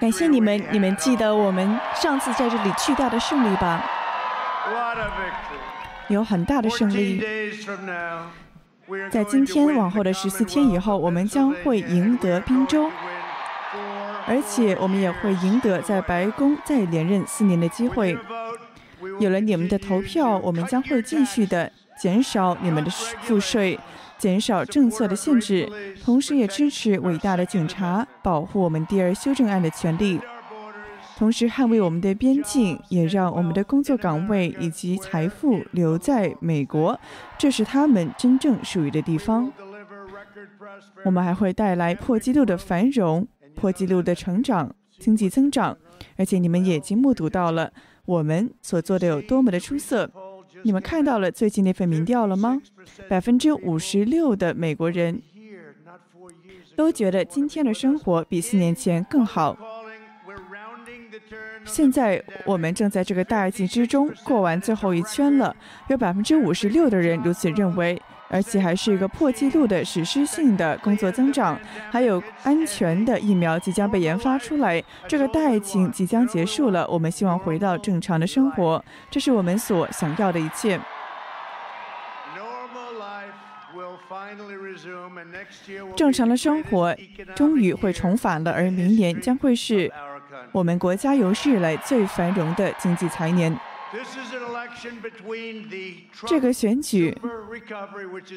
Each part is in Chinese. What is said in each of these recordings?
感谢你们，你们记得我们上次在这里巨大的胜利吧？有很大的胜利。在今天往后的十四天以后，我们将会赢得宾州，而且我们也会赢得在白宫再连任四年的机会。有了你们的投票，我们将会继续的减少你们的赋税，减少政策的限制，同时也支持伟大的警察保护我们第二修正案的权利。同时捍卫我们的边境，也让我们的工作岗位以及财富留在美国，这是他们真正属于的地方。我们还会带来破纪录的繁荣、破纪录的成长、经济增长，而且你们已经目睹到了我们所做的有多么的出色。你们看到了最近那份民调了吗？百分之五十六的美国人都觉得今天的生活比四年前更好。现在我们正在这个大境之中过完最后一圈了，有百分之五十六的人如此认为，而且还是一个破纪录的史诗性的工作增长，还有安全的疫苗即将被研发出来，这个大疫情即将结束了，我们希望回到正常的生活，这是我们所想要的一切。正常的生活终于会重返了，而明年将会是。我们国家有史以来最繁荣的经济财年。这个选举，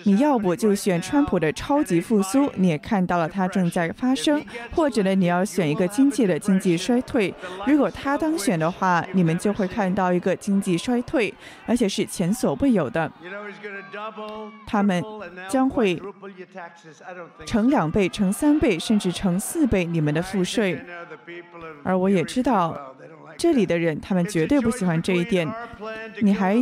你要不就选川普的超级复苏，你也看到了它正在发生；或者呢，你要选一个经济的经济衰退。如果他当选的话，你们就会看到一个经济衰退，而且是前所未有的。他们将会乘两倍、乘三倍，甚至乘四倍你们的赋税。而我也知道。这里的人，他们绝对不喜欢这一点。你还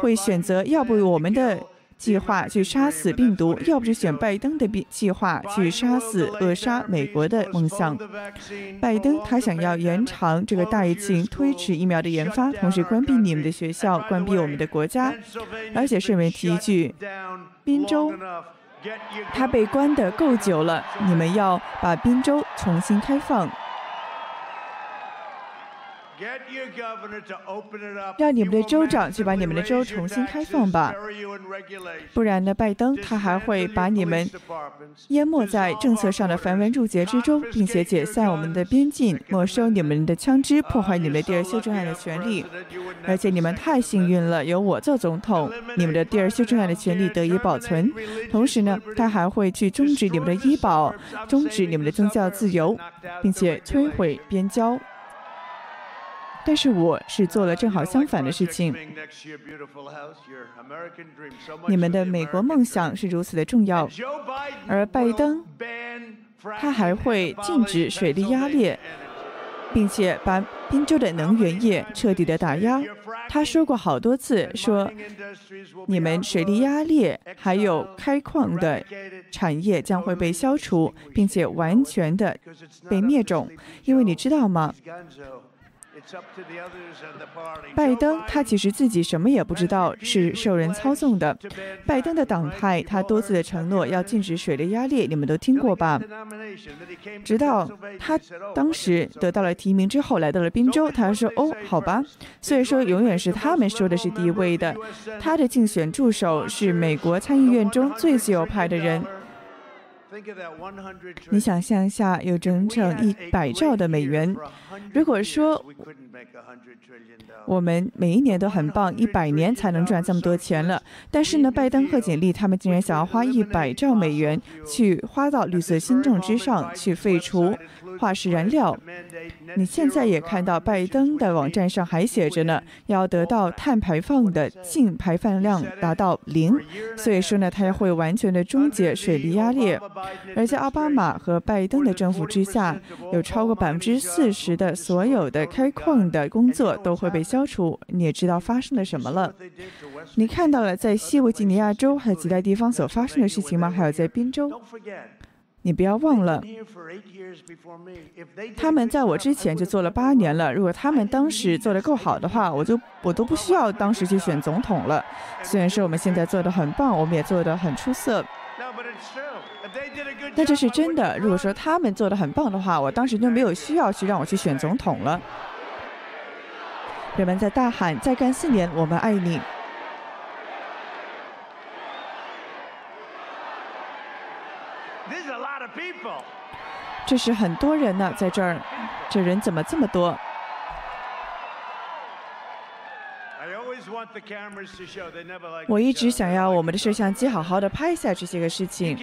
会选择，要不我们的计划去杀死病毒，要不就选拜登的计划去杀死、扼杀美国的梦想。拜登他想要延长这个大疫情，推迟疫苗的研发，同时关闭你们的学校，关闭我们的国家。而且顺便提一句，宾州，他被关的够久了，你们要把宾州重新开放。让你们的州长去把你们的州重新开放吧，不然呢，拜登他还会把你们淹没在政策上的繁文缛节之中，并且解散我们的边境，没收你们的枪支，破坏你们的第二修正案的权利。而且你们太幸运了，有我做总统，你们的第二修正案的权利得以保存。同时呢，他还会去终止你们的医保，终止你们的宗教自由，并且摧毁边郊。但是我是做了正好相反的事情。你们的美国梦想是如此的重要，而拜登他还会禁止水力压裂，并且把宾州的能源业彻底的打压。他说过好多次，说你们水力压裂还有开矿的产业将会被消除，并且完全的被灭种，因为你知道吗？拜登他其实自己什么也不知道，是受人操纵的。拜登的党派他多次的承诺要禁止水力压裂，你们都听过吧？直到他当时得到了提名之后，来到了宾州，他说：“哦，好吧。”所以说，永远是他们说的是第一位的。他的竞选助手是美国参议院中最自由派的人。你想象一下，有整整一百兆的美元。如果说我们每一年都很棒，一百年才能赚这么多钱了。但是呢，拜登和简历他们竟然想要花一百兆美元去花到绿色新政之上，去废除化石燃料。你现在也看到，拜登的网站上还写着呢，要得到碳排放的净排放量达到零。所以说呢，他也会完全的终结水力压裂。而在奥巴马和拜登的政府之下，有超过百分之四十的所有的开矿的工作都会被消除。你也知道发生了什么了？你看到了在西维吉尼亚州还有其他地方所发生的事情吗？还有在宾州？你不要忘了，他们在我之前就做了八年了。如果他们当时做的够好的话，我就我都不需要当时去选总统了。虽然说我们现在做的很棒，我们也做的很出色。但这是真的。如果说他们做的很棒的话，我当时就没有需要去让我去选总统了。人们在大喊：“再干四年，我们爱你。”这是很多人呢，在这儿，这人怎么这么多？我一直想要我们的摄像机好好的拍下这些个事情。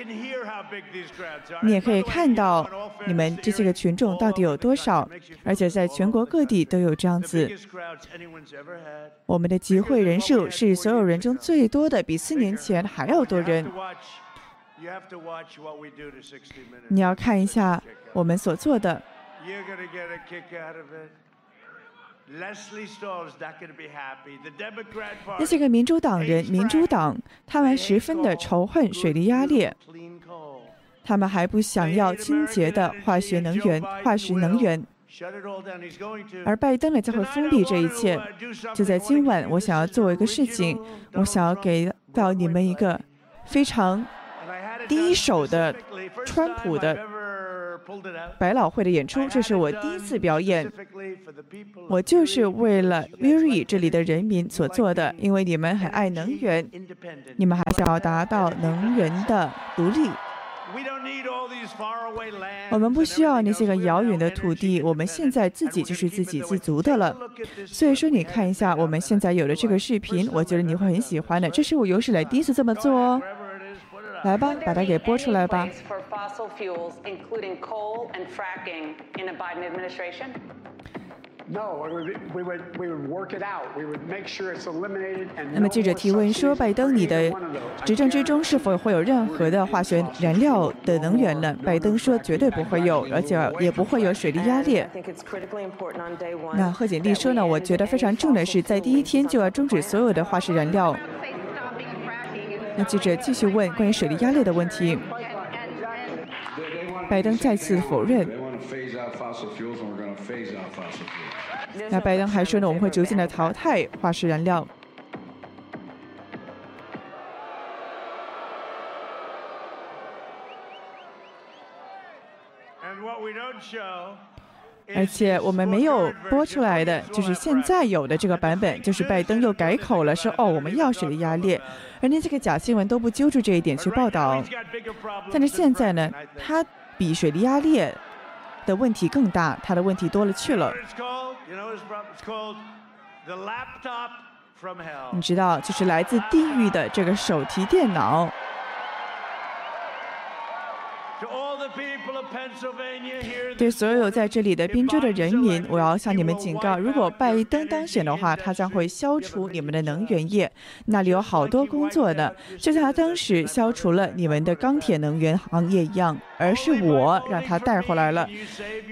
你也可以看到你们这些个群众到底有多少，而且在全国各地都有这样子。我们的集会人数是所有人中最多的，比四年前还要多人。你要看一下我们所做的。那些个民主党人，民主党，他们十分的仇恨水力压裂，他们还不想要清洁的化学能源、化石能源。而拜登呢，将会封闭这一切。就在今晚，我想要做一个事情，我想要给到你们一个非常第一手的川普的。百老汇的演出，这是我第一次表演。我就是为了 v e r y 这里的人民所做的，因为你们很爱能源，你们还想要达到能源的独立。我们不需要那些个遥远的土地，我们现在自己就是自给自足的了。所以说，你看一下我们现在有的这个视频，我觉得你会很喜欢的。这是我有史以来第一次这么做哦。来吧，把它给播出来吧。那么记者提问说：“拜登，你的执政之中是否会有任何的化学燃料的能源呢？”拜登说：“绝对不会有，而且也不会有水力压力。”那贺锦丽说呢：“我觉得非常重要的是，在第一天就要终止所有的化石燃料。”那记者继续问关于水力压力的问题，拜登再次否认。那拜登还说呢，我们会逐渐的淘汰化石燃料。而且我们没有播出来的，就是现在有的这个版本，就是拜登又改口了，说哦，我们要水力压裂，而连这个假新闻都不揪住这一点去报道。但是现在呢，它比水力压裂的问题更大，它的问题多了去了。你知道，就是来自地狱的这个手提电脑。对所有在这里的宾州的人民，我要向你们警告：如果拜登当选的话，他将会消除你们的能源业，那里有好多工作呢，就像他当时消除了你们的钢铁能源行业一样。而是我让他带回来了。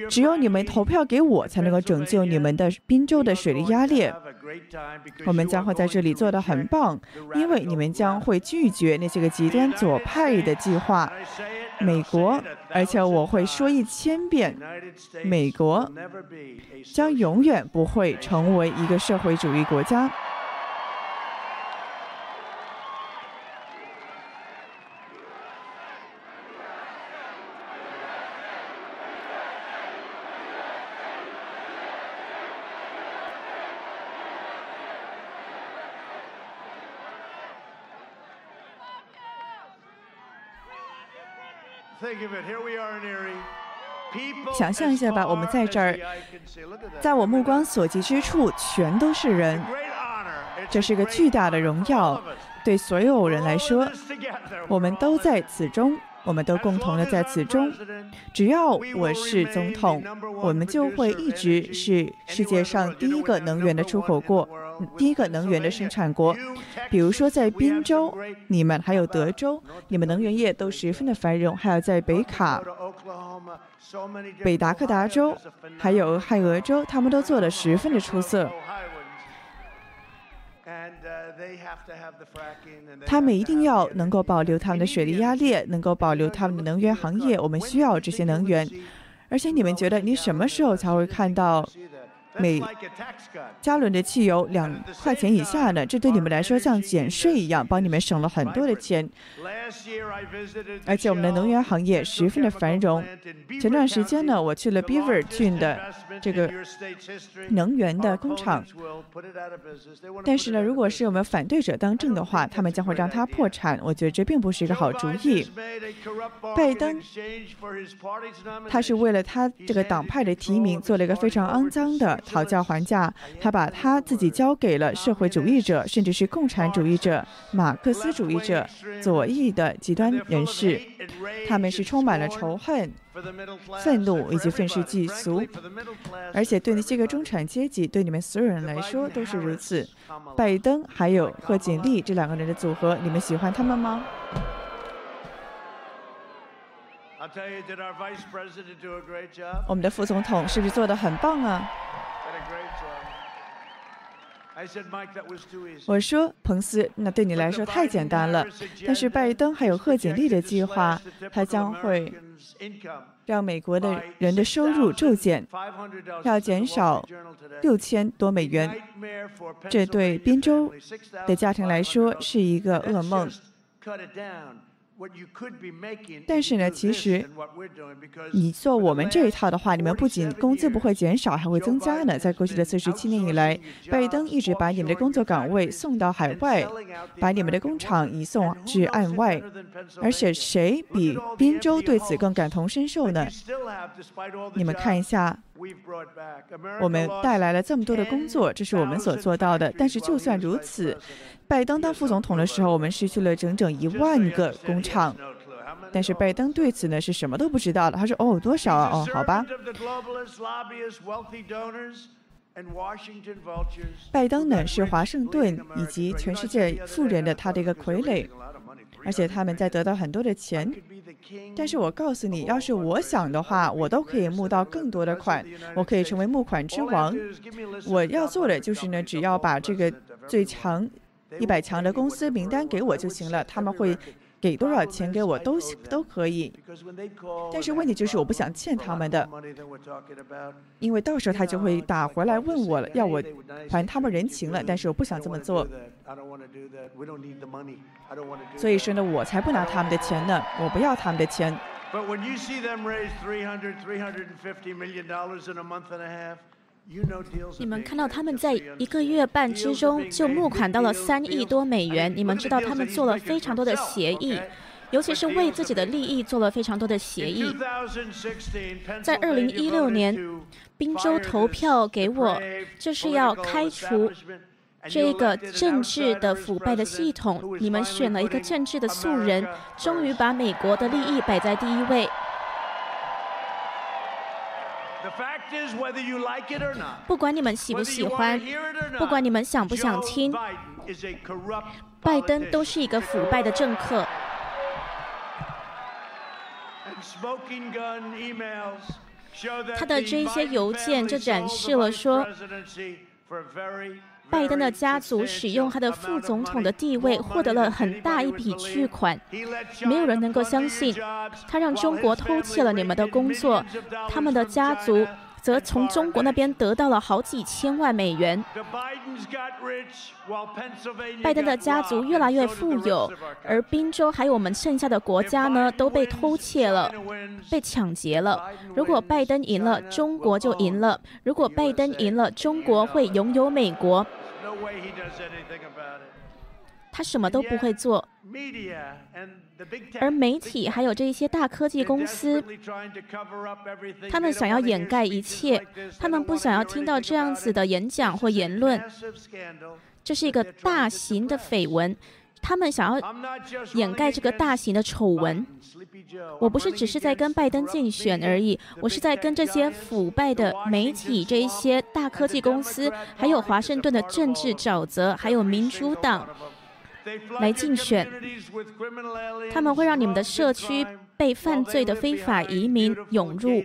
只有你们投票给我，才能够拯救你们的宾州的水力压力。我们将会在这里做得很棒，因为你们将会拒绝那些个极端左派的计划。美国，而且我会说一千遍，美国将永远不会成为一个社会主义国家。想象一下吧，我们在这儿，在我目光所及之处，全都是人。这是个巨大的荣耀，对所有人来说，我们都在此中。我们都共同的在此中，只要我是总统，我们就会一直是世界上第一个能源的出口国，第一个能源的生产国。比如说在宾州，你们还有德州，你们能源业都十分的繁荣；还有在北卡、北达科达州，还有俄亥俄州，他们都做得十分的出色。他们一定要能够保留他们的水力压裂，能够保留他们的能源行业。我们需要这些能源，而且你们觉得你什么时候才会看到每加仑的汽油两块钱以下呢，这对你们来说像减税一样，帮你们省了很多的钱。而且我们的能源行业十分的繁荣。前段时间呢，我去了 Beaver 郡的这个能源的工厂。但是呢，如果是我们反对者当政的话，他们将会让他破产。我觉得这并不是一个好主意。拜登，他是为了他这个党派的提名做了一个非常肮脏的讨价还价，他把他自己交给了社会主义者，甚至是共产主义者、马克思主义者、左翼的极端人士，他们是充满了仇恨。愤怒以及愤世嫉俗，而且对那些个中产阶级，对你们所有人来说都是如此。拜登还有贺锦丽这两个人的组合，你们喜欢他们吗？我们的副总统是不是做的很棒啊？我说，彭斯，那对你来说太简单了。但是拜登还有贺锦丽的计划，他将会让美国的人的收入骤减，要减少六千多美元。这对宾州的家庭来说是一个噩梦。但是呢，其实你做我们这一套的话，你们不仅工资不会减少，还会增加呢。在过去的四十七年以来，拜登一直把你们的工作岗位送到海外，把你们的工厂移送至岸外。而且谁比宾州对此更感同身受呢？你们看一下。我们带来了这么多的工作，这是我们所做到的。但是就算如此，拜登当副总统的时候，我们失去了整整一万个工厂。但是拜登对此呢是什么都不知道的。他说：“哦，多少啊？哦，好吧。”拜登呢是华盛顿以及全世界富人的他的一个傀儡。而且他们在得到很多的钱，但是我告诉你，要是我想的话，我都可以募到更多的款，我可以成为募款之王。我要做的就是呢，只要把这个最强一百强的公司名单给我就行了，他们会。给多少钱给我都都可以，但是问题就是我不想欠他们的，因为到时候他就会打回来问我了，要我还他们人情了，但是我不想这么做，所以说呢，我才不拿他们的钱呢，我不要他们的钱。你们看到他们在一个月半之中就募款到了三亿多美元。你们知道他们做了非常多的协议，尤其是为自己的利益做了非常多的协议。在二零一六年，宾州投票给我，就是要开除这个政治的腐败的系统。你们选了一个政治的素人，终于把美国的利益摆在第一位。不管你们喜不喜欢，不管你们想不想听，拜登都是一个腐败的政客。他的这些邮件就展示了说。拜登的家族使用他的副总统的地位，获得了很大一笔巨款。没有人能够相信，他让中国偷窃了你们的工作，他们的家族则从中国那边得到了好几千万美元。拜登的家族越来越富有，而宾州还有我们剩下的国家呢，都被偷窃了，被抢劫了。如果拜登赢了，中国就赢了；如果拜登赢了，中国会拥有美国。他什么都不会做，而媒体还有这些大科技公司，他们想要掩盖一切，他们不想要听到这样子的演讲或言论，这是一个大型的绯闻。他们想要掩盖这个大型的丑闻。我不是只是在跟拜登竞选而已，我是在跟这些腐败的媒体、这一些大科技公司，还有华盛顿的政治沼泽，还有民主党来竞选。他们会让你们的社区。被犯罪的非法移民涌入，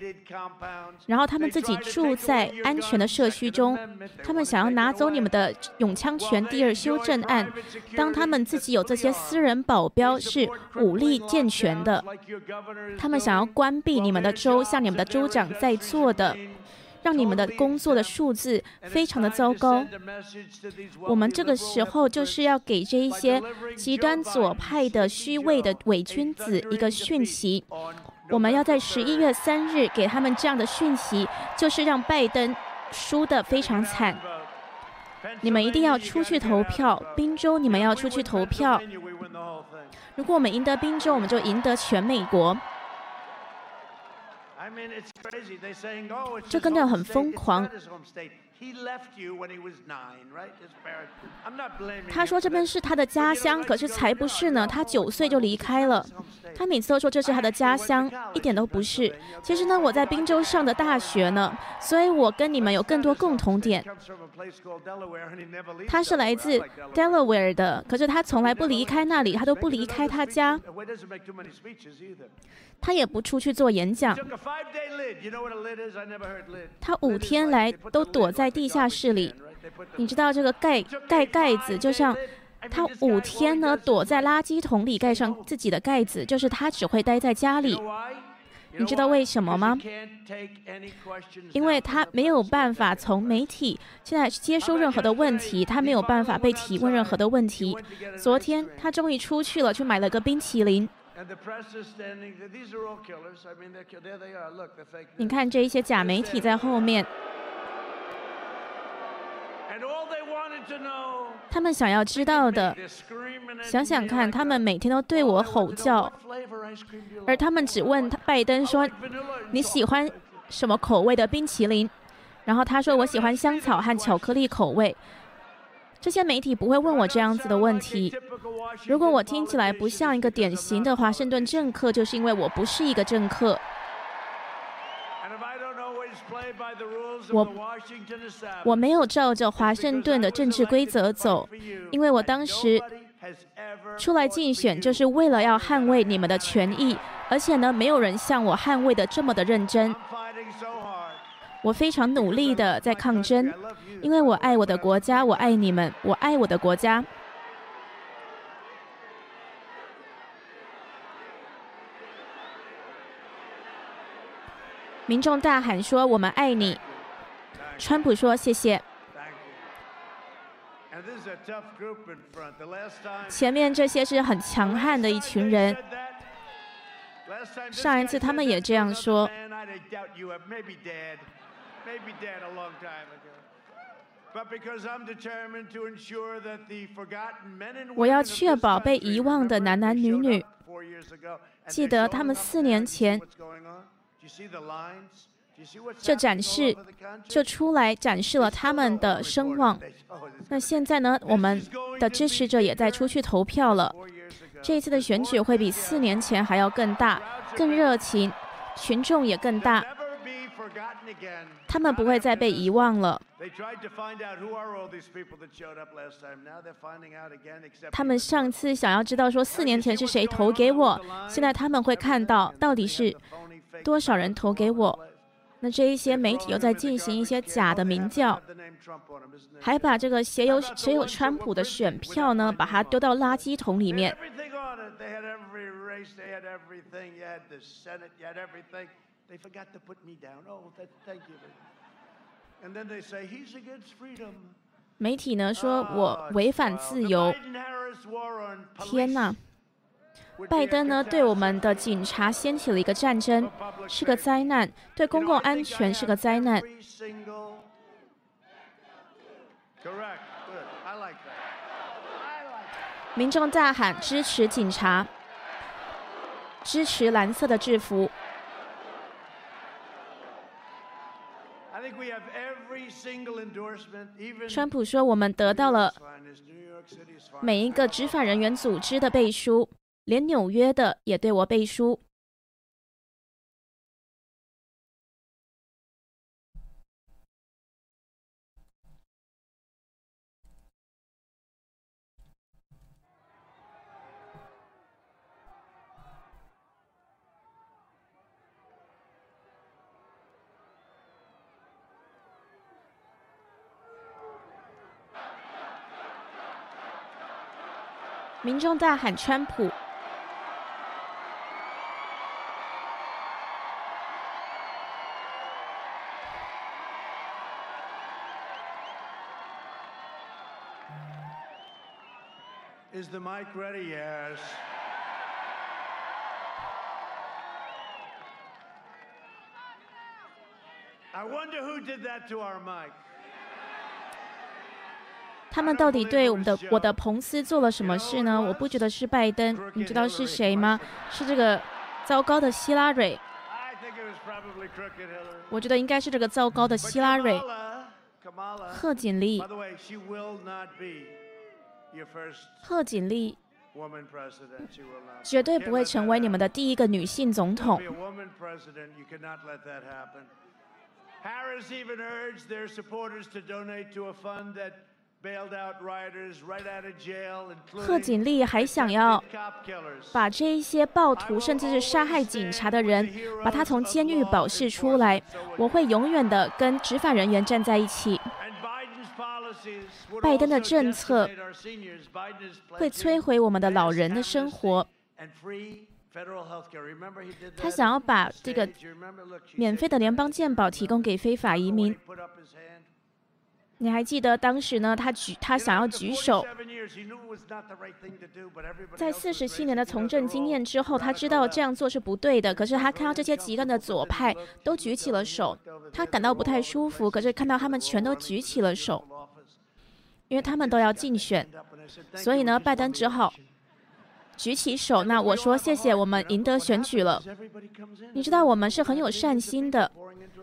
然后他们自己住在安全的社区中。他们想要拿走你们的永枪权第二修正案。当他们自己有这些私人保镖是武力健全的，他们想要关闭你们的州，像你们的州长在做的。让你们的工作的数字非常的糟糕。我们这个时候就是要给这一些极端左派的虚伪的伪君子一个讯息。我们要在十一月三日给他们这样的讯息，就是让拜登输得非常惨。你们一定要出去投票，宾州你们要出去投票。如果我们赢得宾州，我们就赢得全美国。这真的很疯狂。他说这边是他的家乡，可是才不是呢。他九岁就离开了。他每次都说这是他的家乡，一点都不是。其实呢，我在宾州上的大学呢，所以我跟你们有更多共同点。他是来自 Delaware 的，可是他从来不离开那里，他都不离开他家。他也不出去做演讲。他五天来都躲在地下室里。你知道这个盖盖盖子，就像他五天呢躲在垃圾桶里盖上自己的盖子，就是他只会待在家里。你知道为什么吗？因为他没有办法从媒体现在接收任何的问题，他没有办法被提问任何的问题。昨天他终于出去了，去买了个冰淇淋。你看这一些假媒体在后面，他们想要知道的，想想看，他们每天都对我吼叫，而他们只问拜登说：“你喜欢什么口味的冰淇淋？”然后他说：“我喜欢香草和巧克力口味。”这些媒体不会问我这样子的问题。如果我听起来不像一个典型的华盛顿政客，就是因为我不是一个政客。我我没有照着华盛顿的政治规则走，因为我当时出来竞选就是为了要捍卫你们的权益，而且呢，没有人像我捍卫的这么的认真。我非常努力的在抗争，因为我爱我的国家，我爱你们，我爱我的国家。民众大喊说：“我们爱你。”川普说：“谢谢。”前面这些是很强悍的一群人。上一次他们也这样说。我要确保被遗忘的男男女女记得他们四年前就展示就出来展示了他们的声望。那现在呢？我们的支持者也在出去投票了。这一次的选举会比四年前还要更大、更热情，群众也更大。他们不会再被遗忘了。他们上次想要知道说四年前是谁投给我，现在他们会看到到底是多少人投给我。那这一些媒体又在进行一些假的民调，还把这个写有写有川普的选票呢，把它丢到垃圾桶里面。They forgot to put me down. Oh, thank you. And then they say he's against freedom. 媒体呢说我违反自由。天哪！拜登呢对我们的警察掀起了一个战争，是个灾难，对公共安全是个灾难。民众大喊支持警察，支持蓝色的制服。川普说：“我们得到了每一个执法人员组织的背书，连纽约的也对我背书。”民众大喊“川普”。Is the mic ready? Yes. I wonder who did that to our mic. 他们到底对我们的我的彭斯做了什么事呢？我不觉得是拜登，你知道是谁吗？是这个糟糕的希拉蕊。我觉得应该是这个糟糕的希拉蕊。贺锦丽，贺锦丽 绝对不会成为你们的第一个女性总统。贺锦丽还想要把这一些暴徒，甚至是杀害警察的人，把他从监狱保释出来。我会永远的跟执法人员站在一起。拜登的政策会摧毁我们的老人的生活。他想要把这个免费的联邦健保提供给非法移民。你还记得当时呢？他举他想要举手，在四十七年的从政经验之后，他知道这样做是不对的。可是他看到这些极端的左派都举起了手，他感到不太舒服。可是看到他们全都举起了手，因为他们都要竞选，所以呢，拜登只好举起手。那我说谢谢，我们赢得选举了。你知道我们是很有善心的。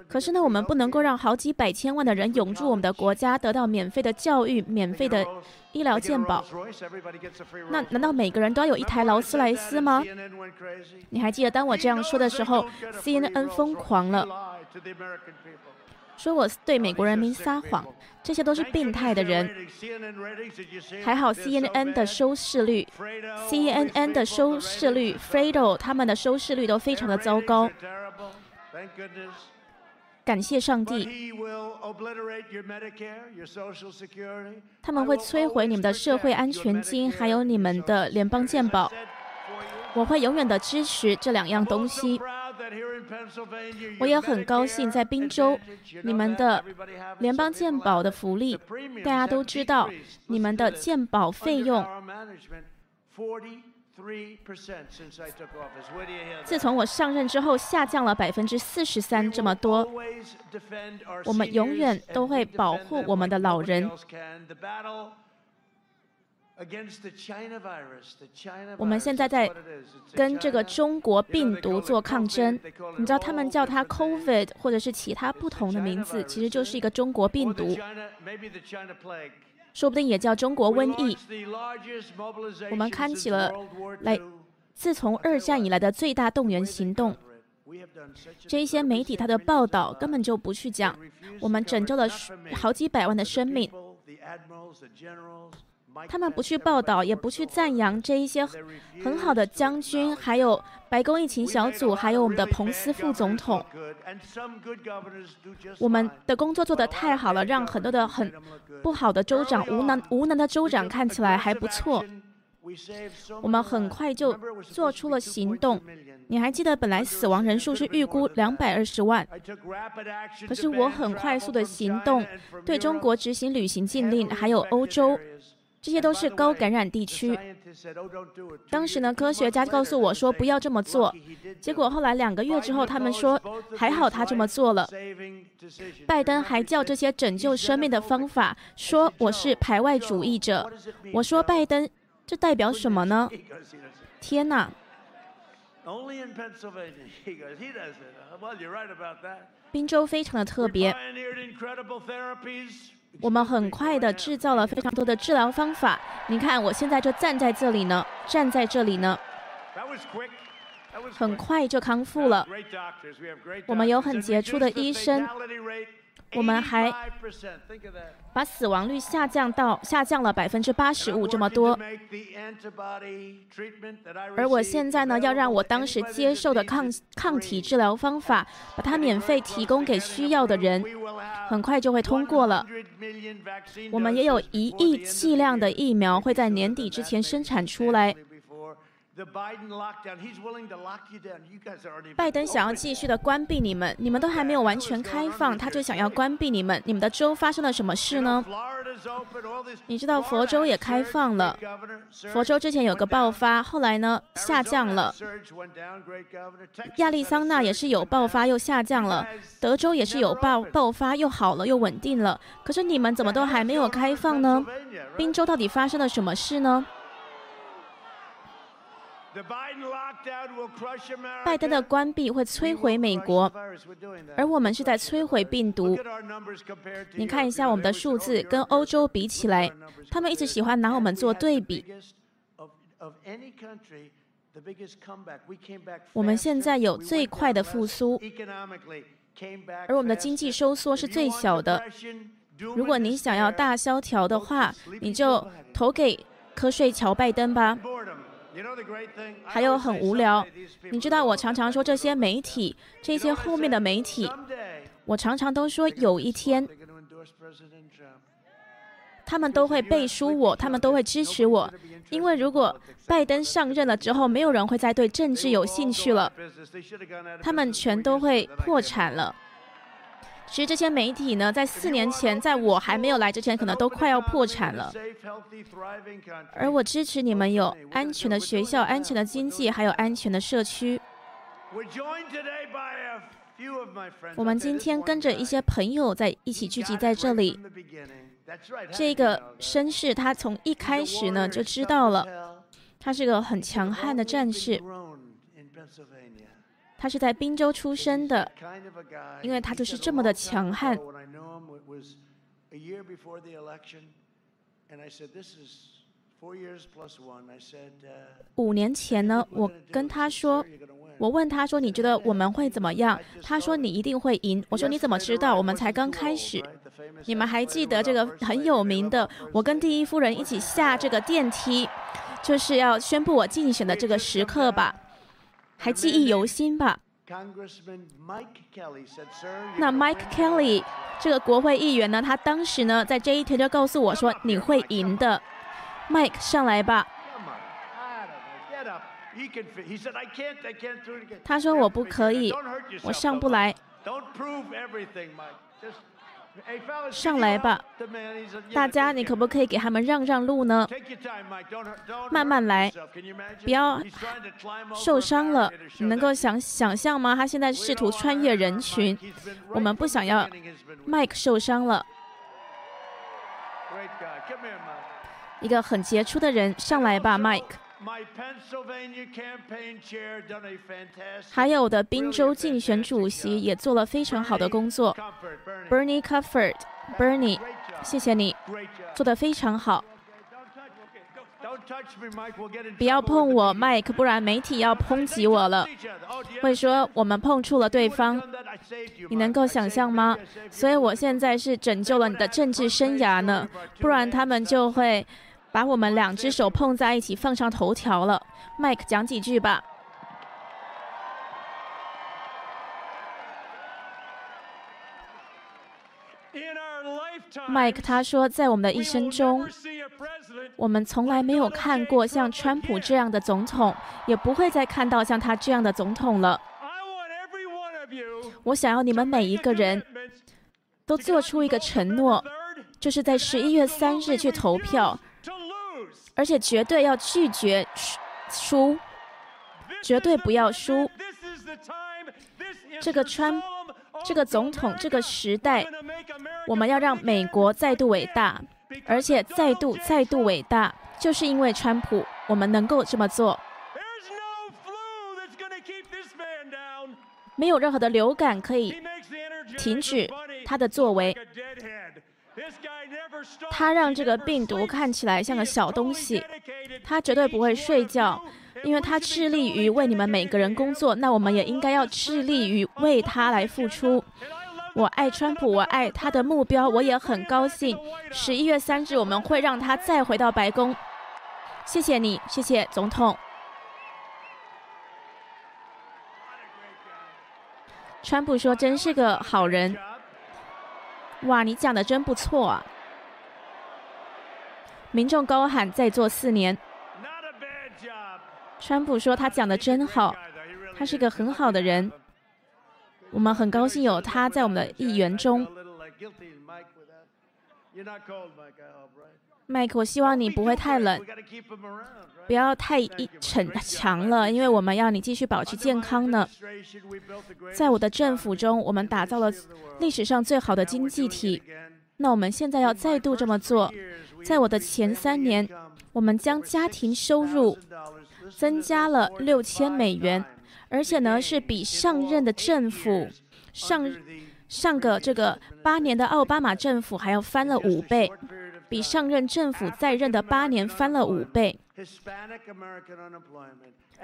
可是呢，我们不能够让好几百千万的人涌入我们的国家，得到免费的教育、免费的医疗健保。那难道每个人都要有一台劳斯莱斯吗？你还记得当我这样说的时候，CNN 疯狂了，说我对美国人民撒谎，这些都是病态的人。还好 CNN 的收视率，CNN 的收视率，Fredo 他们的收视率都非常的糟糕。感谢上帝，他们会摧毁你们的社会安全金，还有你们的联邦健保。我会永远的支持这两样东西。我也很高兴，在宾州，你们的联邦健保的福利，大家都知道，你们的健保费用。自从我上任之后，下降了百分之四十三，这么多。我们永远都会保护我们的老人。我们现在在跟这个中国病毒做抗争。你知道他们叫它 COVID，或者是其他不同的名字，其实就是一个中国病毒。说不定也叫中国瘟疫。我们开启了来自从二战以来的最大动员行动。这一些媒体它的报道根本就不去讲，我们拯救了好几百万的生命。他们不去报道，也不去赞扬这一些很好的将军，还有白宫疫情小组，还有我们的彭斯副总统。我们的工作做得太好了，让很多的很不好的州长、无能无能的州长看起来还不错。我们很快就做出了行动。你还记得本来死亡人数是预估两百二十万，可是我很快速的行动，对中国执行旅行禁令，还有欧洲。这些都是高感染地区。当时呢，科学家告诉我说不要这么做。结果后来两个月之后，他们说还好他这么做了。拜登还叫这些拯救生命的方法说我是排外主义者。我说拜登，这代表什么呢？天哪！宾州非常的特别。我们很快的制造了非常多的治疗方法。你看，我现在就站在这里呢，站在这里呢，很快就康复了。我们有很杰出的医生。我们还把死亡率下降到下降了百分之八十五这么多，而我现在呢，要让我当时接受的抗抗体治疗方法，把它免费提供给需要的人，很快就会通过了。我们也有一亿剂量的疫苗会在年底之前生产出来。拜登想要继续的关闭你们，你们都还没有完全开放，他就想要关闭你们。你们的州发生了什么事呢？你知道佛州也开放了，佛州之前有个爆发，后来呢下降了。亚利桑那也是有爆发又下降了，德州也是有爆爆发又好了又稳定了。可是你们怎么都还没有开放呢？宾州到底发生了什么事呢？拜登的关闭会摧毁美国，而我们是在摧毁病毒。你看一下我们的数字，跟欧洲比起来，他们一直喜欢拿我们做对比。我们现在有最快的复苏，而我们的经济收缩是最小的。如果你想要大萧条的话，你就投给瞌睡乔拜登吧。还有很无聊，你知道我常常说这些媒体，这些后面的媒体，我常常都说有一天，他们都会背书我，他们都会支持我，因为如果拜登上任了之后，没有人会再对政治有兴趣了，他们全都会破产了。其实这些媒体呢，在四年前，在我还没有来之前，可能都快要破产了。而我支持你们有安全的学校、安全的经济，还有安全的社区。我们今天跟着一些朋友在一起聚集在这里。这个绅士他从一开始呢就知道了，他是个很强悍的战士。他是在宾州出生的，因为他就是这么的强悍。五年前呢，我跟他说，我问他说：“你觉得我们会怎么样？”他说：“你一定会赢。”我说：“你怎么知道？我们才刚开始。”你们还记得这个很有名的，我跟第一夫人一起下这个电梯，就是要宣布我竞选的这个时刻吧？还记忆犹新吧？那 Mike Kelly 这个国会议员呢？他当时呢，在这一天就告诉我说：“你会赢的，Mike 上来吧。”他说：“我不可以，我上不来。”上来吧，大家，你可不可以给他们让让路呢？慢慢来，不要受伤了。你能够想想象吗？他现在试图穿越人群，我们不想要 Mike 受伤了。一个很杰出的人，上来吧，Mike。还有我的宾州竞选主席也做了非常好的工作，Bernie Cuthbert，Bernie，谢谢你，做得非常好。不要碰我，Mike，不然媒体要抨击我了，会说我们碰触了对方。你能够想象吗？所以我现在是拯救了你的政治生涯呢，不然他们就会。把我们两只手碰在一起，放上头条了。Mike 讲几句吧。Mike 他说，在我们的一生中，我们从来没有看过像川普这样的总统，也不会再看到像他这样的总统了。我想要你们每一个人都做出一个承诺，就是在十一月三日去投票。而且绝对要拒绝输，绝对不要输。这个川，这个总统，这个时代，我们要让美国再度伟大，而且再度再度伟大，就是因为川普，我们能够这么做。没有任何的流感可以停止他的作为。他让这个病毒看起来像个小东西，他绝对不会睡觉，因为他致力于为你们每个人工作。那我们也应该要致力于为他来付出。我爱川普，我爱他的目标，我也很高兴。十一月三日，我们会让他再回到白宫。谢谢你，谢谢总统。川普说：“真是个好人。”哇，你讲的真不错啊！民众高喊再做四年。川普说他讲的真好，他是一个很好的人。我们很高兴有他在我们的议员中。麦克，我希望你不会太冷，不要太一逞强了，因为我们要你继续保持健康呢。在我的政府中，我们打造了历史上最好的经济体。那我们现在要再度这么做。在我的前三年，我们将家庭收入增加了六千美元，而且呢是比上任的政府上上个这个八年的奥巴马政府还要翻了五倍。比上任政府在任的八年翻了五倍。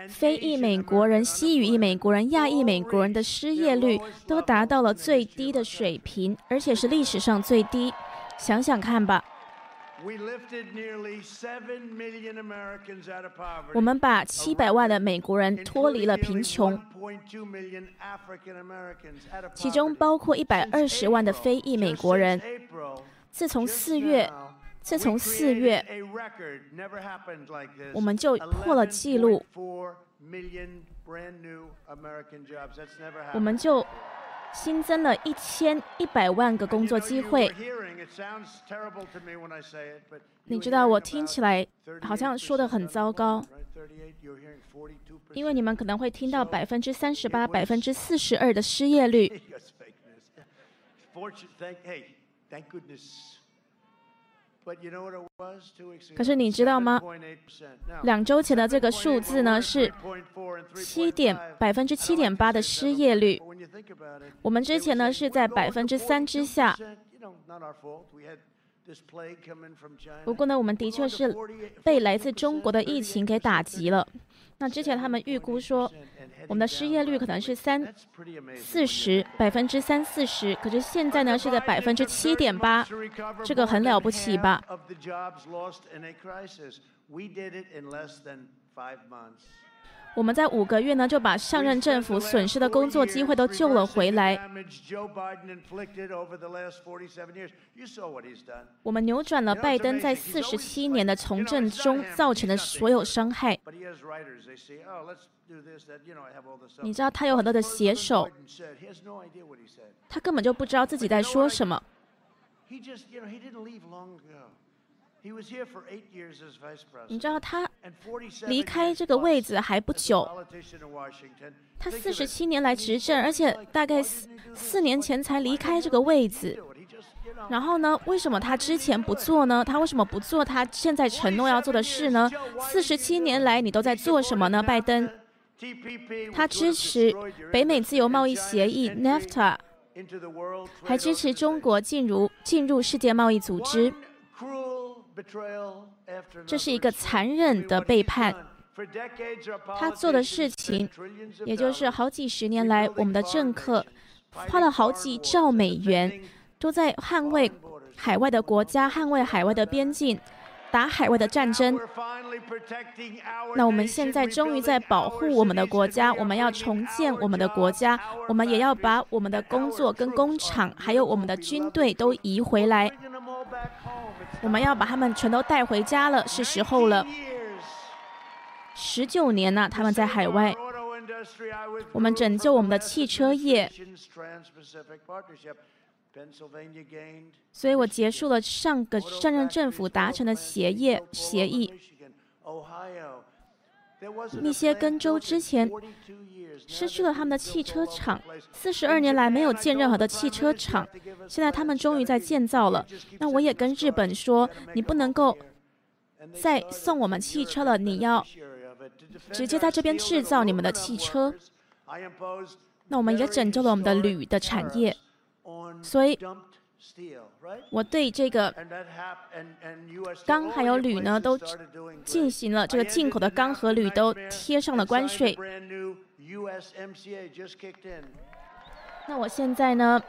非裔美国人、西语裔美国人、亚裔美国人的失业率都达到了最低的水平，而且是历史上最低。想想看吧，我们把七百万的美国人脱离了贫穷，其中包括一百二十万的非裔美国人。自从四月。自从四月，我们就破了记录，我们就新增了一千一百万个工作机会。你知道我听起来好像说的很糟糕，因为你们可能会听到百分之三十八、百分之四十二的失业率。可是你知道吗？两周前的这个数字呢是七点百分之七点八的失业率。我们之前呢是在百分之三之下。不过呢，我们的确是被来自中国的疫情给打击了。那之前他们预估说。我们的失业率可能是三四十百分之三四十，可是现在呢是在百分之七点八，这个很了不起吧？我们在五个月呢，就把上任政府损失的工作机会都救了回来。我们扭转了拜登在四十七年的从政中造成的所有伤害。你知道他有很多的写手，他根本就不知道自己在说什么。你知道他离开这个位子还不久，他四十七年来执政，而且大概四四年前才离开这个位子。然后呢，为什么他之前不做呢？他为什么不做他现在承诺要做的事呢？四十七年来你都在做什么呢，拜登？他支持北美自由贸易协议 （NAFTA），还支持中国进入进入世界贸易组织。这是一个残忍的背叛。他做的事情，也就是好几十年来，我们的政客花了好几兆美元，都在捍卫海外的国家，捍卫海外的边境，打海外的战争。那我们现在终于在保护我们的国家，我们要重建我们的国家，我们也要把我们的工作跟工厂，还有我们的军队都移回来。我们要把他们全都带回家了，是时候了。十九年呢，他们在海外。我们拯救我们的汽车业，所以我结束了上个上任政府达成的协议协议。密歇根州之前失去了他们的汽车厂，四十二年来没有建任何的汽车厂，现在他们终于在建造了。那我也跟日本说，你不能够再送我们汽车了，你要直接在这边制造你们的汽车。那我们也拯救了我们的铝的产业，所以。我对这个钢还有铝呢，都进行了这个进口的钢和铝都贴上了关税。那我现在呢，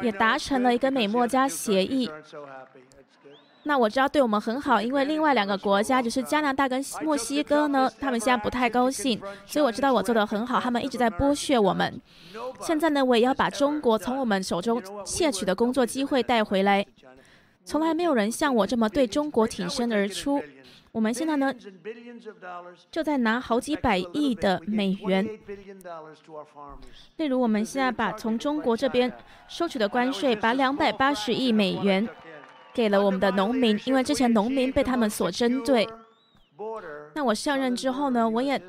也达成了一个美墨加协议。那我知道对我们很好，因为另外两个国家就是加拿大跟墨西哥呢，他们现在不太高兴，所以我知道我做的很好，他们一直在剥削我们。现在呢，我也要把中国从我们手中窃取的工作机会带回来。从来没有人像我这么对中国挺身而出。我们现在呢，就在拿好几百亿的美元。例如，我们现在把从中国这边收取的关税，把两百八十亿美元给了我们的农民，因为之前农民被他们所针对。那我上任之后呢，我也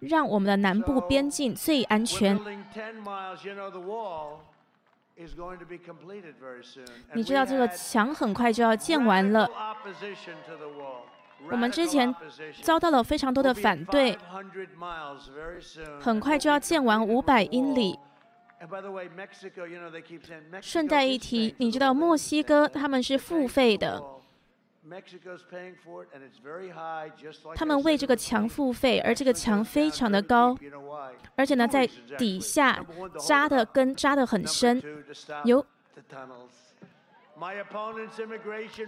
让我们的南部边境最安全。你知道这个墙很快就要建完了。我们之前遭到了非常多的反对，很快就要建完五百英里。顺带一提，你知道墨西哥他们是付费的。他们为这个墙付费，而这个墙非常的高，而且呢，在底下扎的根扎的很深，有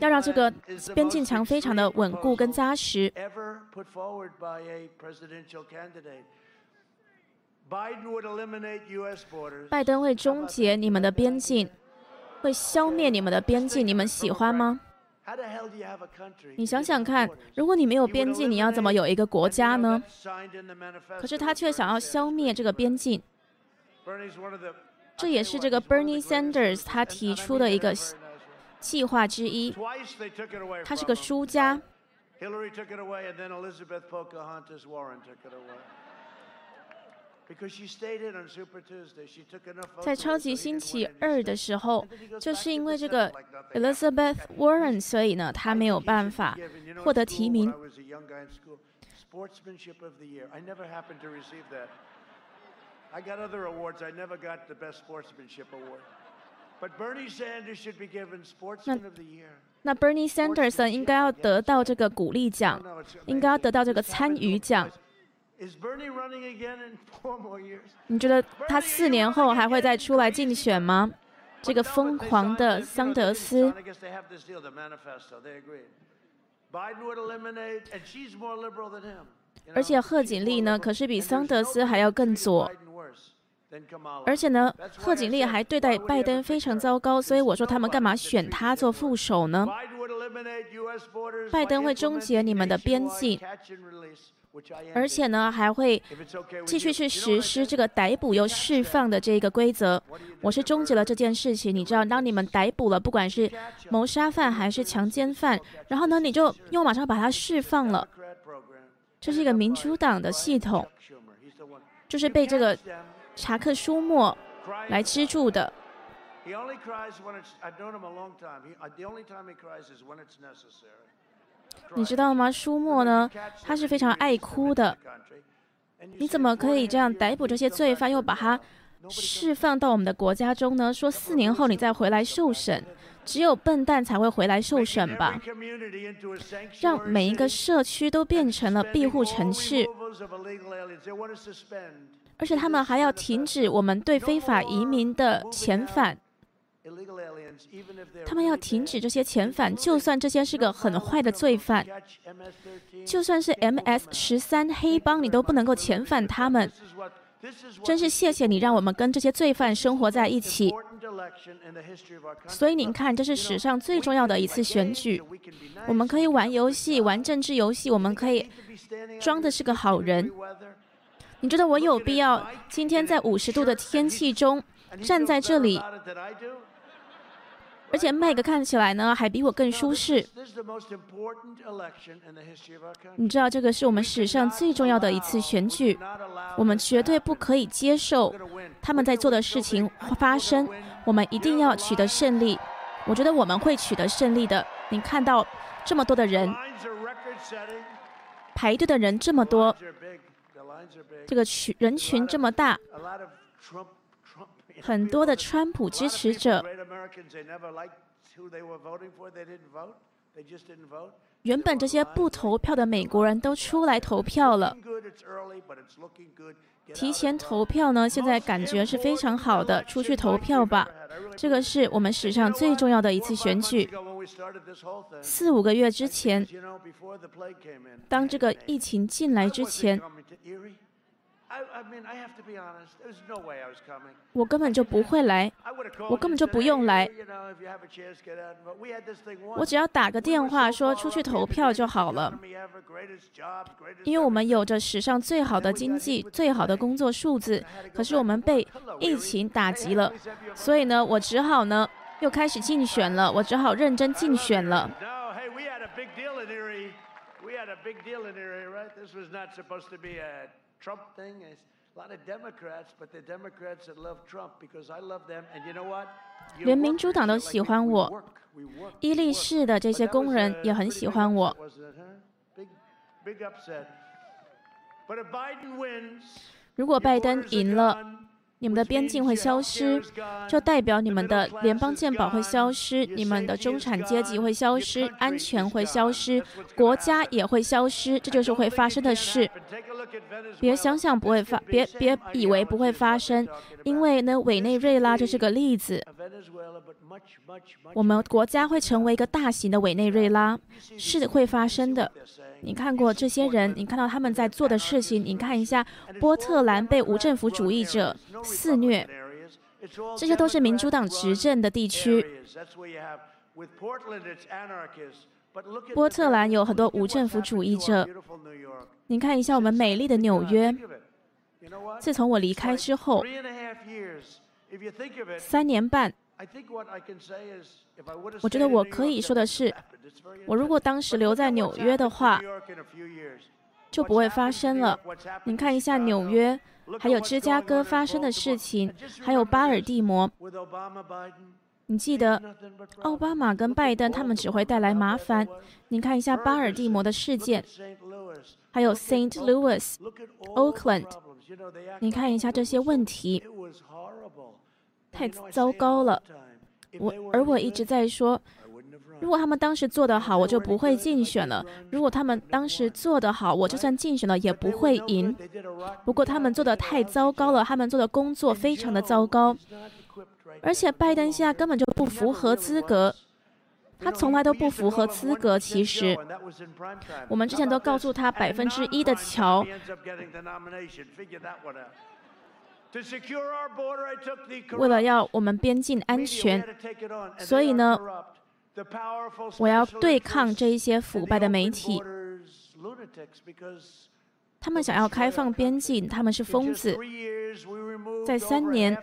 要让这个边境墙非常的稳固跟扎实。拜登会终结你们的边境，会消灭你们的边境，你们喜欢吗？你想想看，如果你没有边境，你要怎么有一个国家呢？可是他却想要消灭这个边境，这也是这个 Bernie Sanders 他提出的一个计划之一。他是个输家。在超级星期二的时候，就是因为这个 Elizabeth Warren，所以呢，他没有办法获得提名。那 Bernie Sanders 应该要得到这个鼓励奖，应该要得到这个参与奖。你觉得他四年后还会再出来竞选吗？这个疯狂的桑德斯，而且贺锦丽呢，可是比桑德斯还要更左。而且呢，贺锦丽还对待拜登非常糟糕，所以我说他们干嘛选他做副手呢？拜登会终结你们的边境。而且呢，还会继续去实施这个逮捕又释放的这个规则。我是终结了这件事情。你知道，当你们逮捕了，不管是谋杀犯还是强奸犯，然后呢，你就又马上把他释放了。这是一个民主党的系统，就是被这个查克·舒默来资助的。你知道吗？舒默呢？他是非常爱哭的。你怎么可以这样逮捕这些罪犯，又把他释放到我们的国家中呢？说四年后你再回来受审，只有笨蛋才会回来受审吧？让每一个社区都变成了庇护城市，而且他们还要停止我们对非法移民的遣返。他们要停止这些遣返，就算这些是个很坏的罪犯，就算是 MS 十三黑帮，你都不能够遣返他们。真是谢谢你，让我们跟这些罪犯生活在一起。所以您看，这是史上最重要的一次选举。我们可以玩游戏，玩政治游戏，我们可以装的是个好人。你觉得我有必要今天在五十度的天气中站在这里？而且麦克看起来呢，还比我更舒适。你知道，这个是我们史上最重要的一次选举，我们绝对不可以接受他们在做的事情发生。我们一定要取得胜利。我觉得我们会取得胜利的。你看到这么多的人排队的人这么多，这个群人群这么大。很多的川普支持者，原本这些不投票的美国人都出来投票了。提前投票呢，现在感觉是非常好的，出去投票吧。这个是我们史上最重要的一次选举。四五个月之前，当这个疫情进来之前。我根本就不会来，我根本就不用来，我只要打个电话说出去投票就好了。因为我们有着史上最好的经济、最好的工作数字，可是我们被疫情打击了，所以呢，我只好呢又开始竞选了，我只好认真竞选了。连民主党都喜欢我，伊利市的这些工人也很喜欢我。如果拜登赢了。你们的边境会消失，就代表你们的联邦健保会消失，你们的中产阶级会消失，安全会消失，国家也会消失，这就是会发生的事。别想想不会发，别别以为不会发生，因为呢，委内瑞拉就是个例子。我们国家会成为一个大型的委内瑞拉，是会发生的。你看过这些人，你看到他们在做的事情，你看一下波特兰被无政府主义者肆虐，这些都是民主党执政的地区。波特兰有很多无政府主义者。你看一下我们美丽的纽约，自从我离开之后，三年半。我觉得我可以说的是，我如果当时留在纽约的话，就不会发生了。你看一下纽约，还有芝加哥发生的事情，还有巴尔的摩。你记得奥巴马跟拜登他们只会带来麻烦。你看一下巴尔的摩的事件，还有 Saint Louis、Oakland，你看一下这些问题。太糟糕了，我而我一直在说，如果他们当时做得好，我就不会竞选了；如果他们当时做得好，我就算竞选了也不会赢。不过他们做的太糟糕了，他们做的工作非常的糟糕，而且拜登现在根本就不符合资格，他从来都不符合资格。其实，我们之前都告诉他百分之一的桥。为了要我们边境安全，所以呢，我要对抗这一些腐败的媒体。他们想要开放边境，他们是疯子。在三年，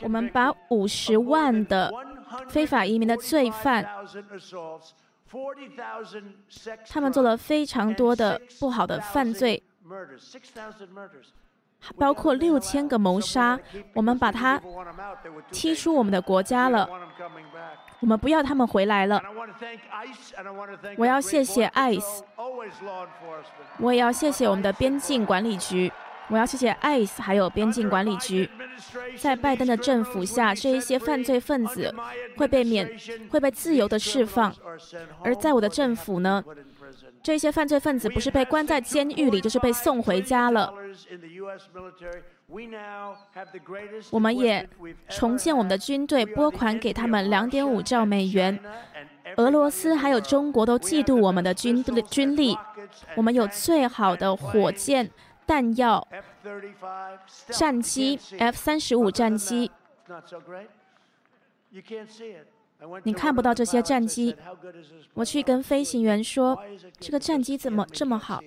我们把五十万的非法移民的罪犯，他们做了非常多的不好的犯罪。包括六千个谋杀，我们把他踢出我们的国家了。我们不要他们回来了。我要谢谢 ICE，我也要谢谢我们的边境管理局。我要谢谢 ICE 还有边境管理局。在拜登的政府下，这一些犯罪分子会被免会被自由的释放，而在我的政府呢？这些犯罪分子不是被关在监狱里，就是被送回家了。我们也重建我们的军队，拨款给他们两点五兆美元。俄罗斯还有中国都嫉妒我们的军军力。我们有最好的火箭、弹药、战机 F 三十五战机。你看不到这些战机，我去跟飞行员说，这个战机怎么这么好？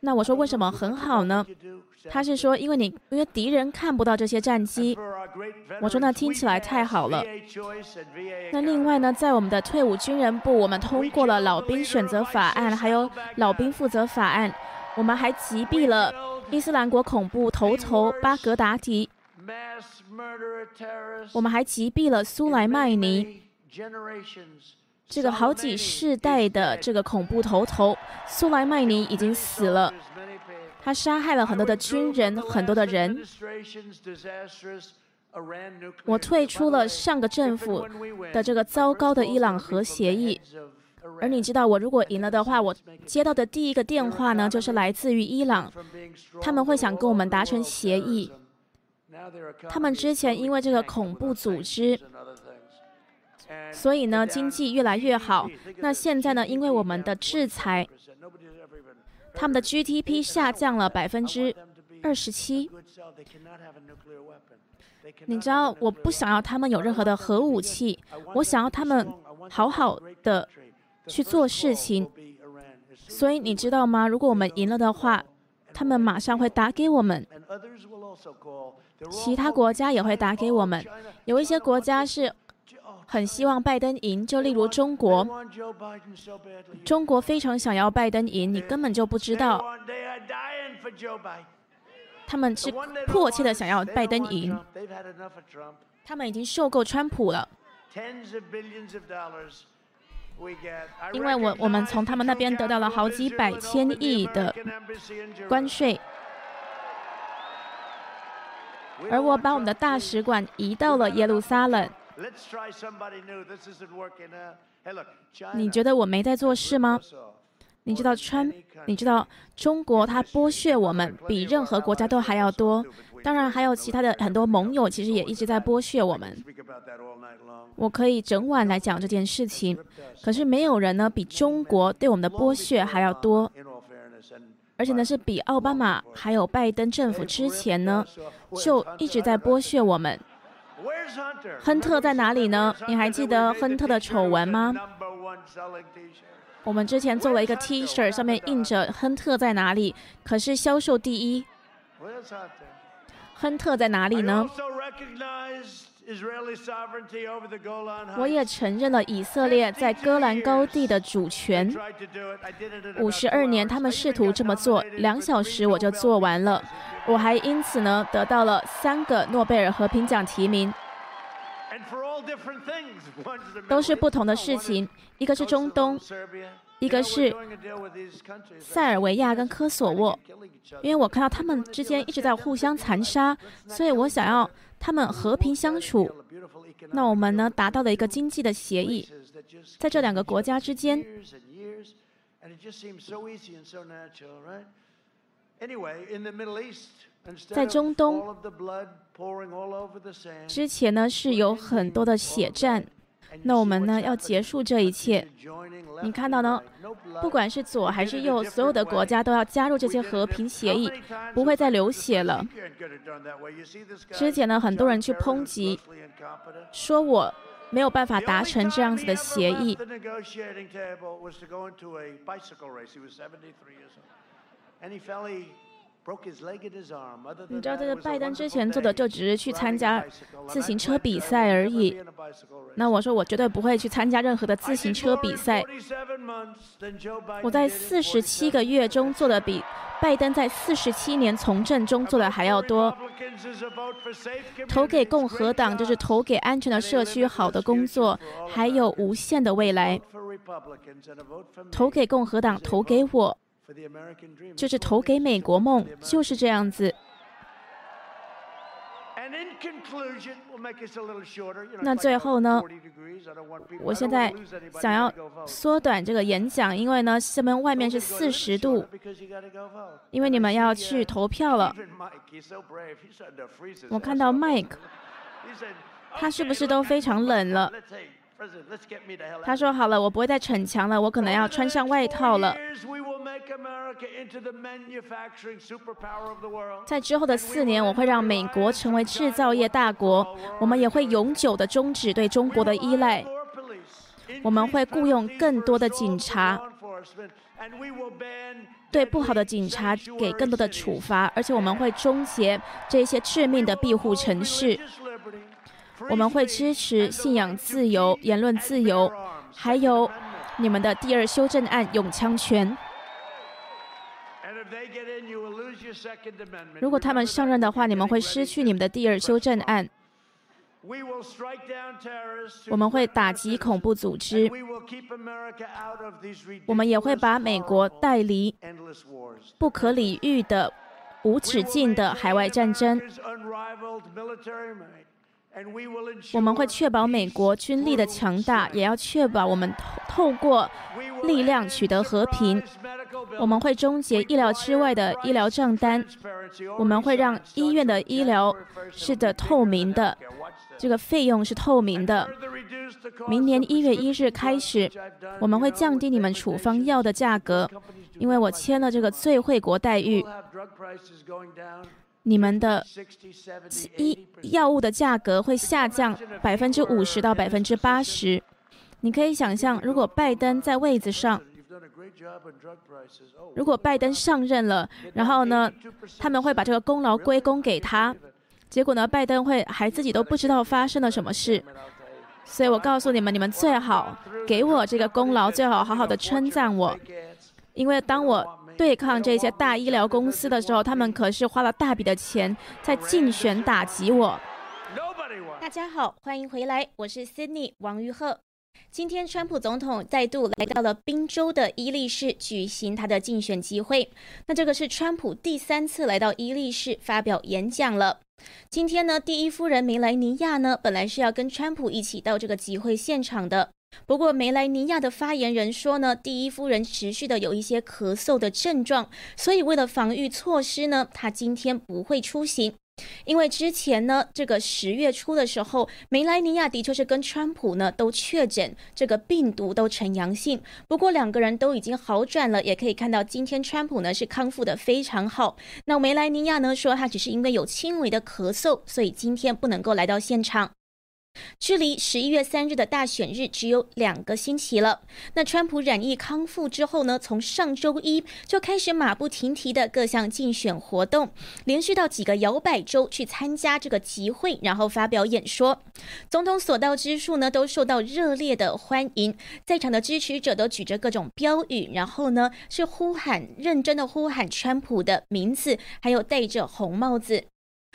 那我说为什么很好呢？他是说因为你因为敌人看不到这些战机。我说那听起来太好了。那另外呢，在我们的退伍军人部，我们通过了老兵选择法案，还有老兵负责法案，我们还击毙了伊斯兰国恐怖头头巴格达迪，我们还击毙了苏莱曼尼。这个好几世代的这个恐怖头头苏莱曼尼已经死了，他杀害了很多的军人，很多的人。我退出了上个政府的这个糟糕的伊朗核协议，而你知道，我如果赢了的话，我接到的第一个电话呢，就是来自于伊朗，他们会想跟我们达成协议。他们之前因为这个恐怖组织。所以呢，经济越来越好。那现在呢，因为我们的制裁，他们的 GDP 下降了百分之二十七。你知道，我不想要他们有任何的核武器，我想要他们好好的去做事情。所以你知道吗？如果我们赢了的话，他们马上会打给我们，其他国家也会打给我们。有一些国家是很希望拜登赢，就例如中国。中国非常想要拜登赢，你根本就不知道。他们是迫切的想要拜登赢，他们已经受够川普了。因为我我们从他们那边得到了好几百千亿的关税，而我把我们的大使馆移到了耶路撒冷。Let's try somebody new this is it working ahead 你觉得我没在做事吗？你知道川，你知道中国，它剥削我们比任何国家都还要多。当然，还有其他的很多盟友，其实也一直在剥削我们。我可以整晚来讲这件事情，可是没有人呢比中国对我们的剥削还要多，而且呢是比奥巴马还有拜登政府之前呢就一直在剥削我们。亨特在哪里呢？你还记得亨特的丑闻吗？我们之前做了一个 T 恤，上面印着“亨特在哪里”，可是销售第一。亨特在哪里呢？我也承认了以色列在戈兰高地的主权。五十二年，他们试图这么做，两小时我就做完了。我还因此呢得到了三个诺贝尔和平奖提名。都是不同的事情，一个是中东，一个是塞尔维亚跟科索沃。因为我看到他们之间一直在互相残杀，所以我想要他们和平相处。那我们呢达到了一个经济的协议，在这两个国家之间。在中东，之前呢是有很多的血战，那我们呢要结束这一切。你看到呢？不管是左还是右，所有的国家都要加入这些和平协议，不会再流血了。之前呢，很多人去抨击，说我没有办法达成这样子的协议。你知道，这个拜登之前做的就只是去参加自行车比赛而已。那我说，我绝对不会去参加任何的自行车比赛。我在四十七个月中做的比拜登在四十七年从政中做的还要多。投给共和党就是投给安全的社区、好的工作，还有无限的未来。投给共和党，投给我。就是投给美国梦，就是这样子。那最后呢？我现在想要缩短这个演讲，因为呢，下面外面是四十度，因为你们要去投票了。我看到 Mike，他是不是都非常冷了？他说：“好了，我不会再逞强了，我可能要穿上外套了。”在之后的四年，我会让美国成为制造业大国。我们也会永久的终止对中国的依赖。我们会雇佣更多的警察，对不好的警察给更多的处罚，而且我们会终结这些致命的庇护城市。我们会支持信仰自由、言论自由，还有你们的第二修正案永枪权。如果他们上任的话，你们会失去你们的第二修正案。我们会打击恐怖组织，我们也会把美国带离不可理喻的、无止境的海外战争。我们会确保美国军力的强大，也要确保我们透过力量取得和平。我们会终结意料之外的医疗账单，我们会让医院的医疗是的透明的，这个费用是透明的。明年一月一日开始，我们会降低你们处方药的价格，因为我签了这个最惠国待遇。你们的医药物的价格会下降百分之五十到百分之八十。你可以想象，如果拜登在位子上，如果拜登上任了，然后呢，他们会把这个功劳归功给他，结果呢，拜登会还自己都不知道发生了什么事。所以我告诉你们，你们最好给我这个功劳，最好好好的称赞我，因为当我。对抗这些大医疗公司的时候，他们可是花了大笔的钱在竞选打击我。大家好，欢迎回来，我是 Sydney 王玉鹤。今天，川普总统再度来到了宾州的伊利市举行他的竞选集会。那这个是川普第三次来到伊利市发表演讲了。今天呢，第一夫人梅莱尼亚呢，本来是要跟川普一起到这个集会现场的。不过，梅莱尼亚的发言人说呢，第一夫人持续的有一些咳嗽的症状，所以为了防御措施呢，她今天不会出行。因为之前呢，这个十月初的时候，梅莱尼亚的确是跟川普呢都确诊这个病毒都呈阳性，不过两个人都已经好转了，也可以看到今天川普呢是康复的非常好。那梅莱尼亚呢说，他只是因为有轻微的咳嗽，所以今天不能够来到现场。距离十一月三日的大选日只有两个星期了。那川普染疫康复之后呢？从上周一就开始马不停蹄的各项竞选活动，连续到几个摇摆州去参加这个集会，然后发表演说。总统所到之处呢，都受到热烈的欢迎，在场的支持者都举着各种标语，然后呢是呼喊，认真的呼喊川普的名字，还有戴着红帽子。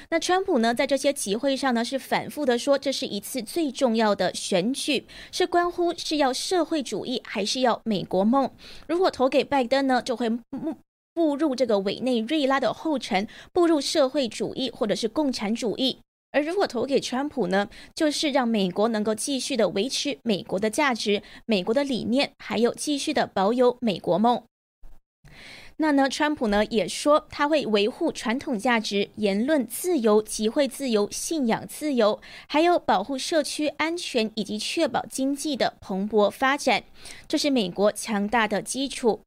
那川普呢，在这些集会上呢，是反复的说，这是一次最重要的选举，是关乎是要社会主义还是要美国梦。如果投给拜登呢，就会步步入这个委内瑞拉的后尘，步入社会主义或者是共产主义；而如果投给川普呢，就是让美国能够继续的维持美国的价值、美国的理念，还有继续的保有美国梦。那呢，川普呢也说他会维护传统价值、言论自由、集会自由、信仰自由，还有保护社区安全以及确保经济的蓬勃发展，这是美国强大的基础。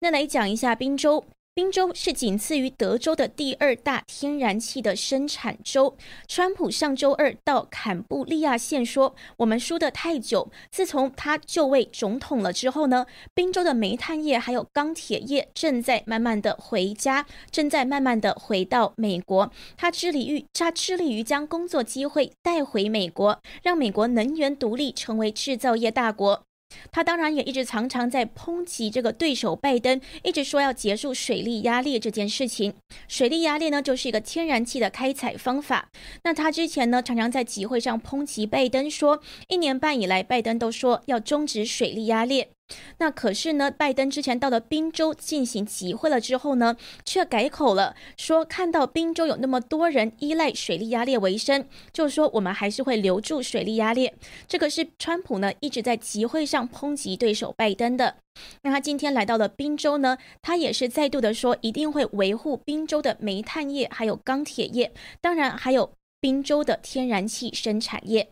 那来讲一下宾州。宾州是仅次于德州的第二大天然气的生产州。川普上周二到坎布利亚县说：“我们输得太久。自从他就位总统了之后呢，宾州的煤炭业还有钢铁业正在慢慢的回家，正在慢慢的回到美国。他致力于他致力于将工作机会带回美国，让美国能源独立，成为制造业大国。”他当然也一直常常在抨击这个对手拜登，一直说要结束水力压裂这件事情。水力压裂呢，就是一个天然气的开采方法。那他之前呢，常常在集会上抨击拜登，说一年半以来，拜登都说要终止水力压裂。那可是呢，拜登之前到了宾州进行集会了之后呢，却改口了，说看到宾州有那么多人依赖水力压裂为生，就说我们还是会留住水力压裂。这个是川普呢一直在集会上抨击对手拜登的。那他今天来到了宾州呢，他也是再度的说一定会维护宾州的煤炭业，还有钢铁业，当然还有宾州的天然气生产业。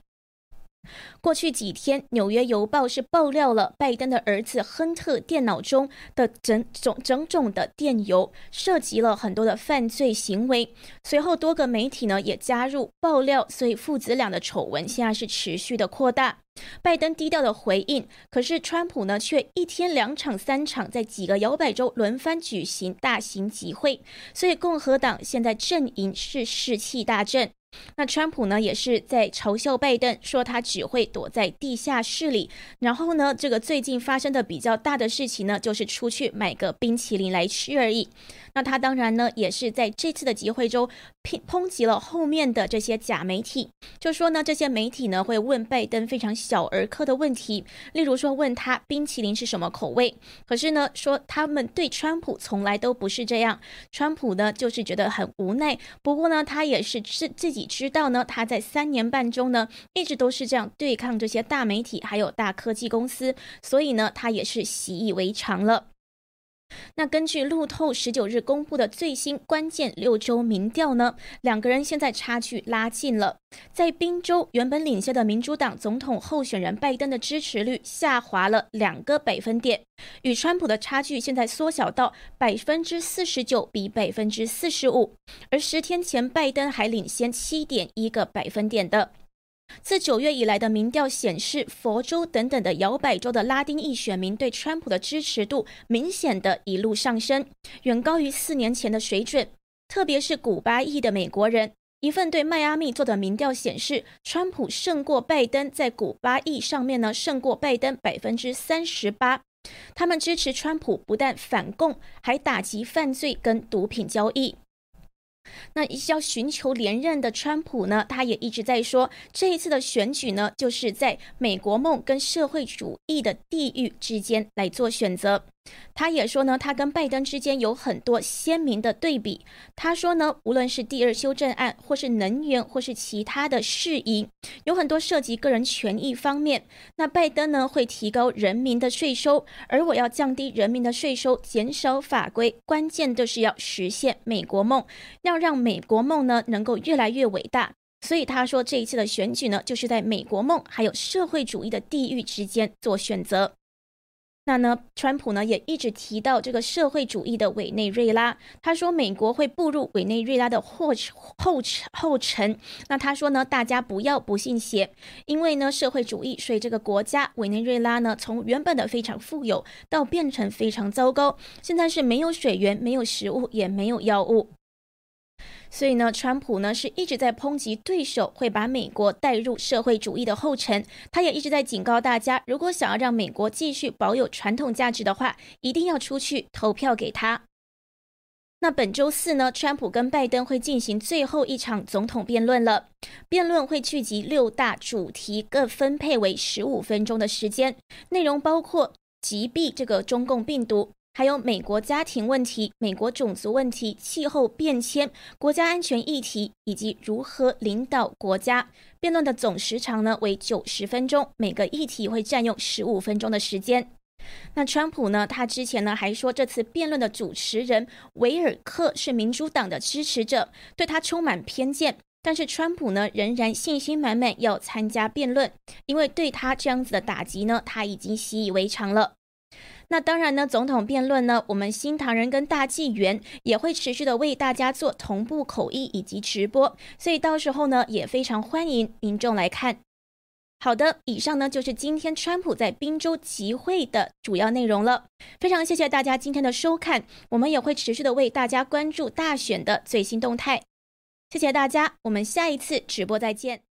过去几天，《纽约邮报》是爆料了拜登的儿子亨特电脑中的整种整种的电邮，涉及了很多的犯罪行为。随后，多个媒体呢也加入爆料，所以父子俩的丑闻现在是持续的扩大。拜登低调的回应，可是川普呢却一天两场、三场，在几个摇摆州轮番举行大型集会，所以共和党现在阵营是士气大振。那川普呢，也是在嘲笑拜登，说他只会躲在地下室里。然后呢，这个最近发生的比较大的事情呢，就是出去买个冰淇淋来吃而已。那他当然呢，也是在这次的集会中抨抨击了后面的这些假媒体，就说呢，这些媒体呢会问拜登非常小儿科的问题，例如说问他冰淇淋是什么口味。可是呢，说他们对川普从来都不是这样，川普呢就是觉得很无奈。不过呢，他也是自自己知道呢，他在三年半中呢一直都是这样对抗这些大媒体还有大科技公司，所以呢，他也是习以为常了。那根据路透十九日公布的最新关键六周民调呢，两个人现在差距拉近了。在宾州原本领先的民主党总统候选人拜登的支持率下滑了两个百分点，与川普的差距现在缩小到百分之四十九比百分之四十五，而十天前拜登还领先七点一个百分点的。自九月以来的民调显示，佛州等等的摇摆州的拉丁裔选民对川普的支持度明显的一路上升，远高于四年前的水准。特别是古巴裔的美国人，一份对迈阿密做的民调显示，川普胜过拜登，在古巴裔上面呢胜过拜登百分之三十八。他们支持川普不但反共，还打击犯罪跟毒品交易。那要寻求连任的川普呢，他也一直在说，这一次的选举呢，就是在美国梦跟社会主义的地域之间来做选择。他也说呢，他跟拜登之间有很多鲜明的对比。他说呢，无论是第二修正案，或是能源，或是其他的事宜，有很多涉及个人权益方面。那拜登呢，会提高人民的税收，而我要降低人民的税收，减少法规。关键就是要实现美国梦，要让美国梦呢能够越来越伟大。所以他说，这一次的选举呢，就是在美国梦还有社会主义的地域之间做选择。那呢，川普呢也一直提到这个社会主义的委内瑞拉。他说美国会步入委内瑞拉的后后后尘。那他说呢，大家不要不信邪，因为呢社会主义，所以这个国家委内瑞拉呢从原本的非常富有到变成非常糟糕，现在是没有水源、没有食物、也没有药物。所以呢，川普呢是一直在抨击对手会把美国带入社会主义的后尘。他也一直在警告大家，如果想要让美国继续保有传统价值的话，一定要出去投票给他。那本周四呢，川普跟拜登会进行最后一场总统辩论了。辩论会聚集六大主题，各分配为十五分钟的时间，内容包括击毙这个中共病毒。还有美国家庭问题、美国种族问题、气候变迁、国家安全议题，以及如何领导国家。辩论的总时长呢为九十分钟，每个议题会占用十五分钟的时间。那川普呢？他之前呢还说，这次辩论的主持人维尔克是民主党的支持者，对他充满偏见。但是川普呢仍然信心满满要参加辩论，因为对他这样子的打击呢，他已经习以为常了。那当然呢，总统辩论呢，我们新唐人跟大纪元也会持续的为大家做同步口译以及直播，所以到时候呢，也非常欢迎民众来看。好的，以上呢就是今天川普在宾州集会的主要内容了。非常谢谢大家今天的收看，我们也会持续的为大家关注大选的最新动态。谢谢大家，我们下一次直播再见。